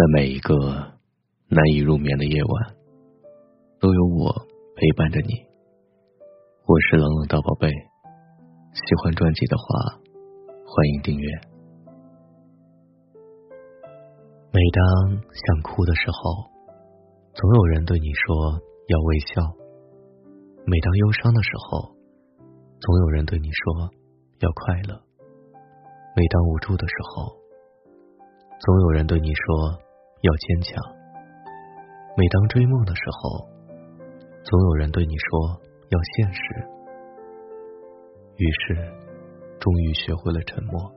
在每一个难以入眠的夜晚，都有我陪伴着你。我是冷冷大宝贝，喜欢专辑的话，欢迎订阅。每当想哭的时候，总有人对你说要微笑；每当忧伤的时候，总有人对你说要快乐；每当无助的时候，总有人对你说要坚强。每当追梦的时候，总有人对你说要现实。于是，终于学会了沉默。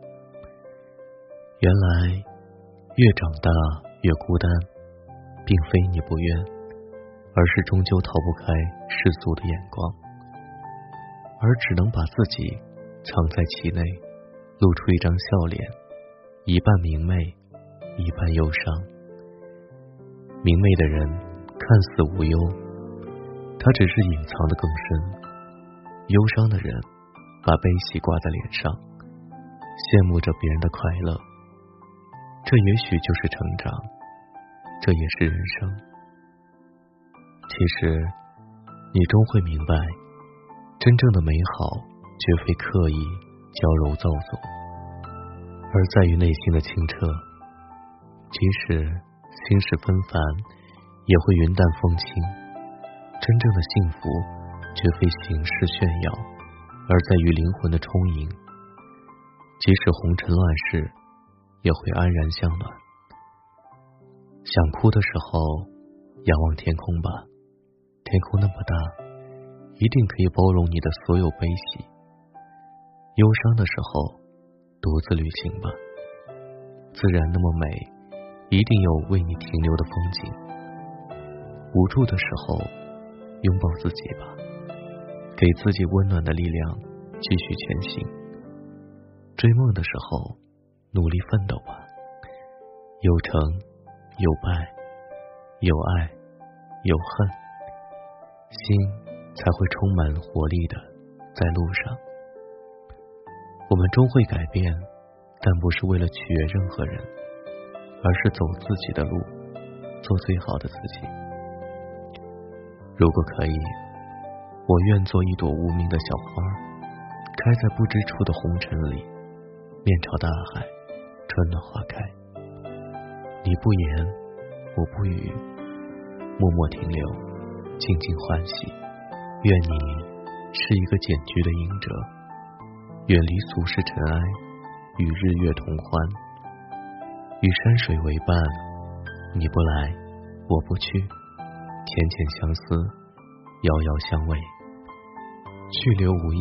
原来，越长大越孤单，并非你不愿，而是终究逃不开世俗的眼光，而只能把自己藏在其内，露出一张笑脸，一半明媚。一半忧伤，明媚的人看似无忧，他只是隐藏的更深；忧伤的人把悲喜挂在脸上，羡慕着别人的快乐。这也许就是成长，这也是人生。其实，你终会明白，真正的美好绝非刻意娇柔造作，而在于内心的清澈。即使心事纷繁，也会云淡风轻。真正的幸福，绝非形式炫耀，而在于灵魂的充盈。即使红尘乱世，也会安然相暖。想哭的时候，仰望天空吧，天空那么大，一定可以包容你的所有悲喜。忧伤的时候，独自旅行吧，自然那么美。一定有为你停留的风景。无助的时候，拥抱自己吧，给自己温暖的力量，继续前行。追梦的时候，努力奋斗吧。有成，有败，有爱，有恨，心才会充满活力的在路上。我们终会改变，但不是为了取悦任何人。而是走自己的路，做最好的自己。如果可以，我愿做一朵无名的小花，开在不知处的红尘里，面朝大海，春暖花开。你不言，我不语，默默停留，静静欢喜。愿你是一个简居的隐者，远离俗世尘埃，与日月同欢。与山水为伴，你不来，我不去，浅浅相思，遥遥相慰。去留无意，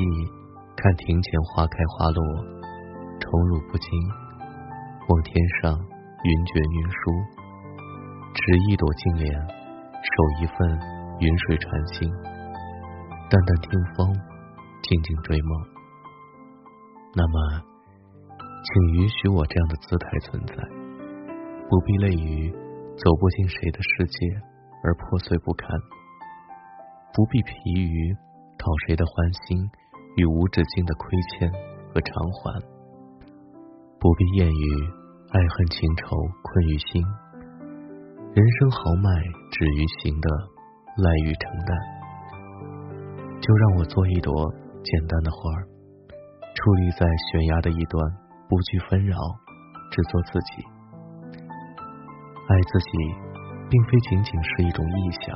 看庭前花开花落，宠辱不惊。望天上云卷云舒，执一朵净莲，守一份云水禅心。淡淡听风，静静追梦。那么，请允许我这样的姿态存在。不必累于走不进谁的世界而破碎不堪，不必疲于讨谁的欢心与无止境的亏欠和偿还，不必厌于爱恨情仇困于心。人生豪迈止于行的赖于承担，就让我做一朵简单的花儿，矗立在悬崖的一端，不惧纷扰，只做自己。爱自己，并非仅仅是一种臆想，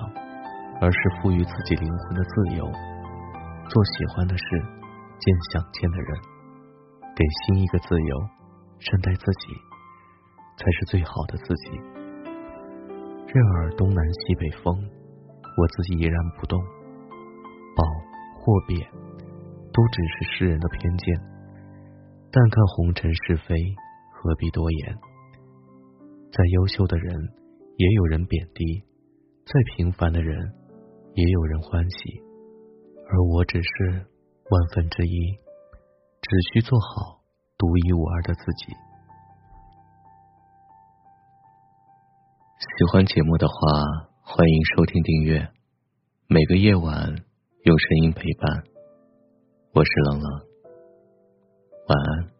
而是赋予自己灵魂的自由。做喜欢的事，见想见的人，给心一个自由，善待自己，才是最好的自己。任尔东南西北风，我自己依然不动。褒或贬，都只是世人的偏见。但看红尘是非，何必多言？再优秀的人，也有人贬低；再平凡的人，也有人欢喜。而我只是万分之一，只需做好独一无二的自己。喜欢节目的话，欢迎收听订阅。每个夜晚用声音陪伴，我是冷冷，晚安。